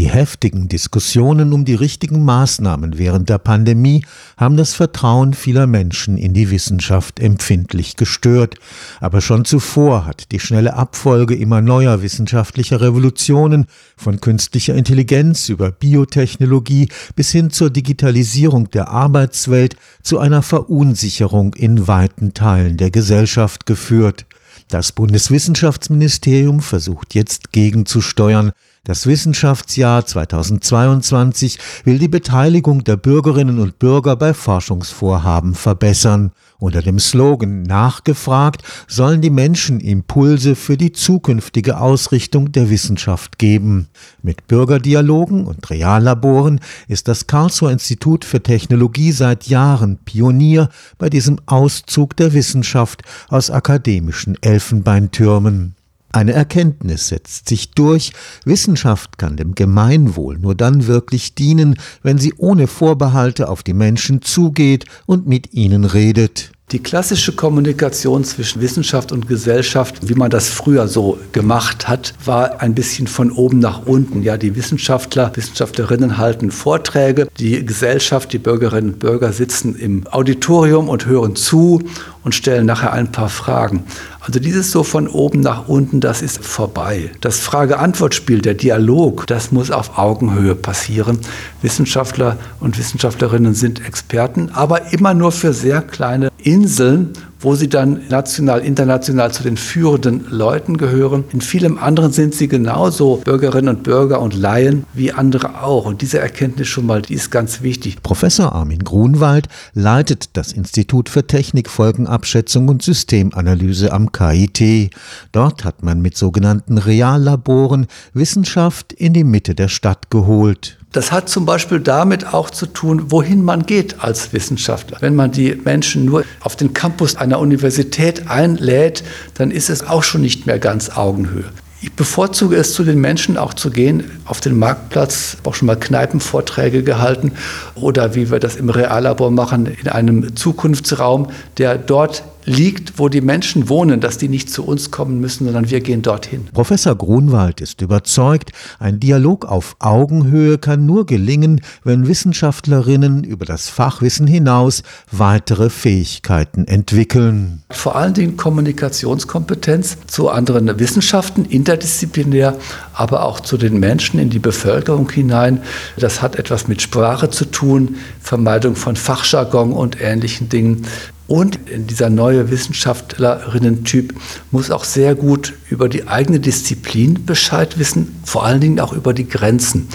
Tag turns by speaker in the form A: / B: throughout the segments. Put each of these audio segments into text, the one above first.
A: Die heftigen Diskussionen um die richtigen Maßnahmen während der Pandemie haben das Vertrauen vieler Menschen in die Wissenschaft empfindlich gestört. Aber schon zuvor hat die schnelle Abfolge immer neuer wissenschaftlicher Revolutionen von künstlicher Intelligenz über Biotechnologie bis hin zur Digitalisierung der Arbeitswelt zu einer Verunsicherung in weiten Teilen der Gesellschaft geführt. Das Bundeswissenschaftsministerium versucht jetzt gegenzusteuern. Das Wissenschaftsjahr 2022 will die Beteiligung der Bürgerinnen und Bürger bei Forschungsvorhaben verbessern. Unter dem Slogan Nachgefragt sollen die Menschen Impulse für die zukünftige Ausrichtung der Wissenschaft geben. Mit Bürgerdialogen und Reallaboren ist das Karlsruher Institut für Technologie seit Jahren Pionier bei diesem Auszug der Wissenschaft aus akademischen Elfenbeintürmen. Eine Erkenntnis setzt sich durch, Wissenschaft kann dem Gemeinwohl nur dann wirklich dienen, wenn sie ohne Vorbehalte auf die Menschen zugeht und mit ihnen redet.
B: Die klassische Kommunikation zwischen Wissenschaft und Gesellschaft, wie man das früher so gemacht hat, war ein bisschen von oben nach unten. Ja, die Wissenschaftler, Wissenschaftlerinnen halten Vorträge, die Gesellschaft, die Bürgerinnen und Bürger sitzen im Auditorium und hören zu und stellen nachher ein paar Fragen. Also dieses so von oben nach unten, das ist vorbei. Das Frage-Antwort-Spiel, der Dialog, das muss auf Augenhöhe passieren. Wissenschaftler und Wissenschaftlerinnen sind Experten, aber immer nur für sehr kleine Inseln wo sie dann national, international zu den führenden Leuten gehören. In vielem anderen sind sie genauso Bürgerinnen und Bürger und Laien wie andere auch. Und diese Erkenntnis schon mal, die ist ganz wichtig.
A: Professor Armin Grunwald leitet das Institut für Technikfolgenabschätzung und Systemanalyse am KIT. Dort hat man mit sogenannten Reallaboren Wissenschaft in die Mitte der Stadt geholt.
B: Das hat zum Beispiel damit auch zu tun, wohin man geht als Wissenschaftler. Wenn man die Menschen nur auf den Campus einer Universität einlädt, dann ist es auch schon nicht mehr ganz Augenhöhe. Ich bevorzuge es, zu den Menschen auch zu gehen, auf den Marktplatz, auch schon mal Kneipenvorträge gehalten oder wie wir das im Reallabor machen, in einem Zukunftsraum, der dort liegt, wo die Menschen wohnen, dass die nicht zu uns kommen müssen, sondern wir gehen dorthin.
A: Professor Grunwald ist überzeugt, ein Dialog auf Augenhöhe kann nur gelingen, wenn Wissenschaftlerinnen über das Fachwissen hinaus weitere Fähigkeiten entwickeln.
B: Vor allen Dingen Kommunikationskompetenz zu anderen Wissenschaften, interdisziplinär, aber auch zu den Menschen in die Bevölkerung hinein. Das hat etwas mit Sprache zu tun, Vermeidung von Fachjargon und ähnlichen Dingen. Und dieser neue Wissenschaftlerinnen-Typ muss auch sehr gut über die eigene Disziplin Bescheid wissen, vor allen Dingen auch über die Grenzen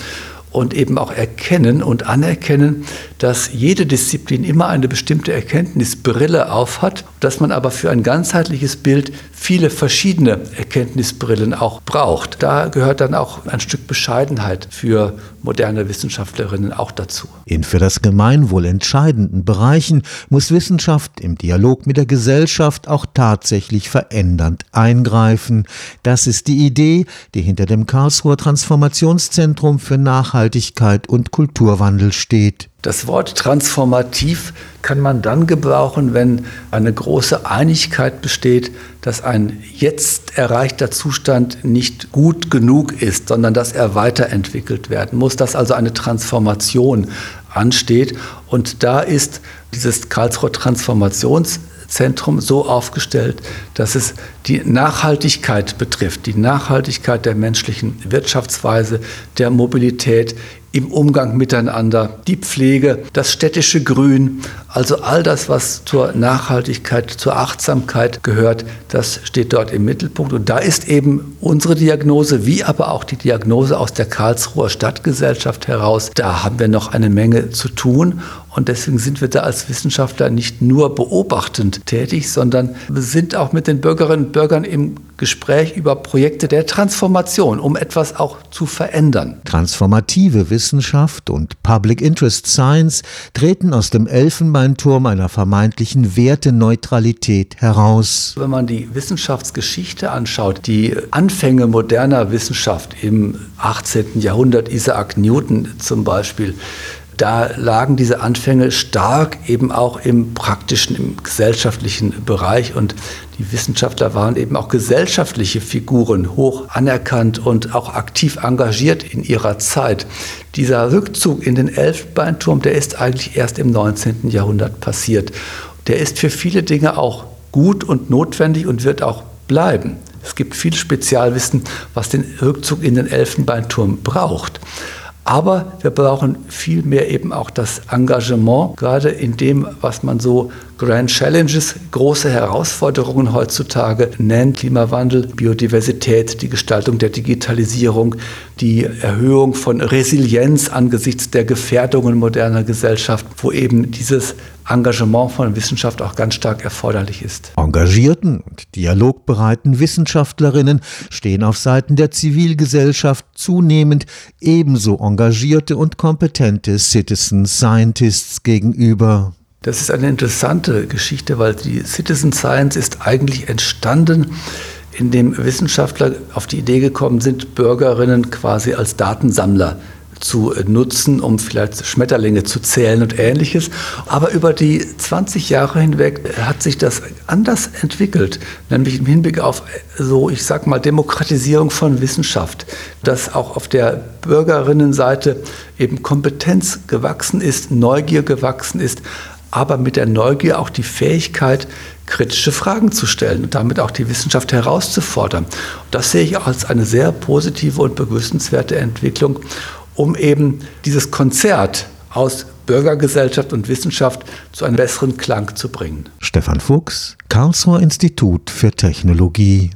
B: und eben auch erkennen und anerkennen, dass jede Disziplin immer eine bestimmte Erkenntnisbrille aufhat, dass man aber für ein ganzheitliches Bild viele verschiedene Erkenntnisbrillen auch braucht. Da gehört dann auch ein Stück Bescheidenheit für moderne Wissenschaftlerinnen auch dazu.
A: In für das Gemeinwohl entscheidenden Bereichen muss Wissenschaft im Dialog mit der Gesellschaft auch tatsächlich verändernd eingreifen. Das ist die Idee, die hinter dem Karlsruher Transformationszentrum für Nachhaltigkeit und Kulturwandel steht.
B: Das Wort transformativ kann man dann gebrauchen, wenn eine große Einigkeit besteht, dass ein jetzt erreichter Zustand nicht gut genug ist, sondern dass er weiterentwickelt werden muss, dass also eine Transformation ansteht. Und da ist dieses Karlsruher Transformationszentrum so aufgestellt, dass es die Nachhaltigkeit betrifft, die Nachhaltigkeit der menschlichen Wirtschaftsweise, der Mobilität im Umgang miteinander, die Pflege, das städtische Grün, also all das, was zur Nachhaltigkeit, zur Achtsamkeit gehört, das steht dort im Mittelpunkt. Und da ist eben unsere Diagnose, wie aber auch die Diagnose aus der Karlsruher Stadtgesellschaft heraus, da haben wir noch eine Menge zu tun. Und deswegen sind wir da als Wissenschaftler nicht nur beobachtend tätig, sondern sind auch mit den Bürgerinnen und Bürgern im Gespräch über Projekte der Transformation, um etwas auch zu verändern.
A: Transformative Wissenschaft und Public Interest Science treten aus dem Elfenbeinturm einer vermeintlichen Werteneutralität heraus.
B: Wenn man die Wissenschaftsgeschichte anschaut, die Anfänge moderner Wissenschaft im 18. Jahrhundert, Isaac Newton zum Beispiel, Da lagen diese Anfänge stark eben auch im praktischen, im gesellschaftlichen Bereich und die Wissenschaftler waren eben auch gesellschaftliche Figuren, hoch anerkannt und auch aktiv engagiert in ihrer Zeit. Dieser Rückzug in den Elfenbeinturm, der ist eigentlich erst im 19. Jahrhundert passiert. Der ist für viele Dinge auch gut und notwendig und wird auch bleiben. Es gibt viel Spezialwissen, was den Rückzug in den Elfenbeinturm braucht. Aber wir brauchen vielmehr eben auch das Engagement, gerade in dem, was man so Grand Challenges, große Herausforderungen heutzutage nennt. Klimawandel, Biodiversität, die Gestaltung der Digitalisierung, die Erhöhung von Resilienz angesichts der Gefährdungen moderner Gesellschaft, wo eben dieses Engagement von Wissenschaft auch ganz stark erforderlich ist.
A: Engagierten und dialogbereiten Wissenschaftlerinnen stehen auf Seiten der Zivilgesellschaft zunehmend ebenso engagierte und kompetente Citizen Scientists gegenüber.
B: Das ist eine interessante Geschichte, weil die Citizen Science ist eigentlich entstanden, indem Wissenschaftler auf die Idee gekommen sind, Bürgerinnen quasi als Datensammler zu nutzen, um vielleicht Schmetterlinge zu zählen und ähnliches. Aber über die 20 Jahre hinweg hat sich das anders entwickelt, nämlich im Hinblick auf so, ich sag mal, Demokratisierung von Wissenschaft, dass auch auf der Bürgerinnenseite eben Kompetenz gewachsen ist, Neugier gewachsen ist, aber mit der Neugier auch die Fähigkeit, kritische Fragen zu stellen und damit auch die Wissenschaft herauszufordern. Das sehe ich als eine sehr positive und begrüßenswerte Entwicklung um eben dieses Konzert aus Bürgergesellschaft und Wissenschaft zu einem besseren Klang zu bringen.
A: Stefan Fuchs, Karlsruher Institut für Technologie.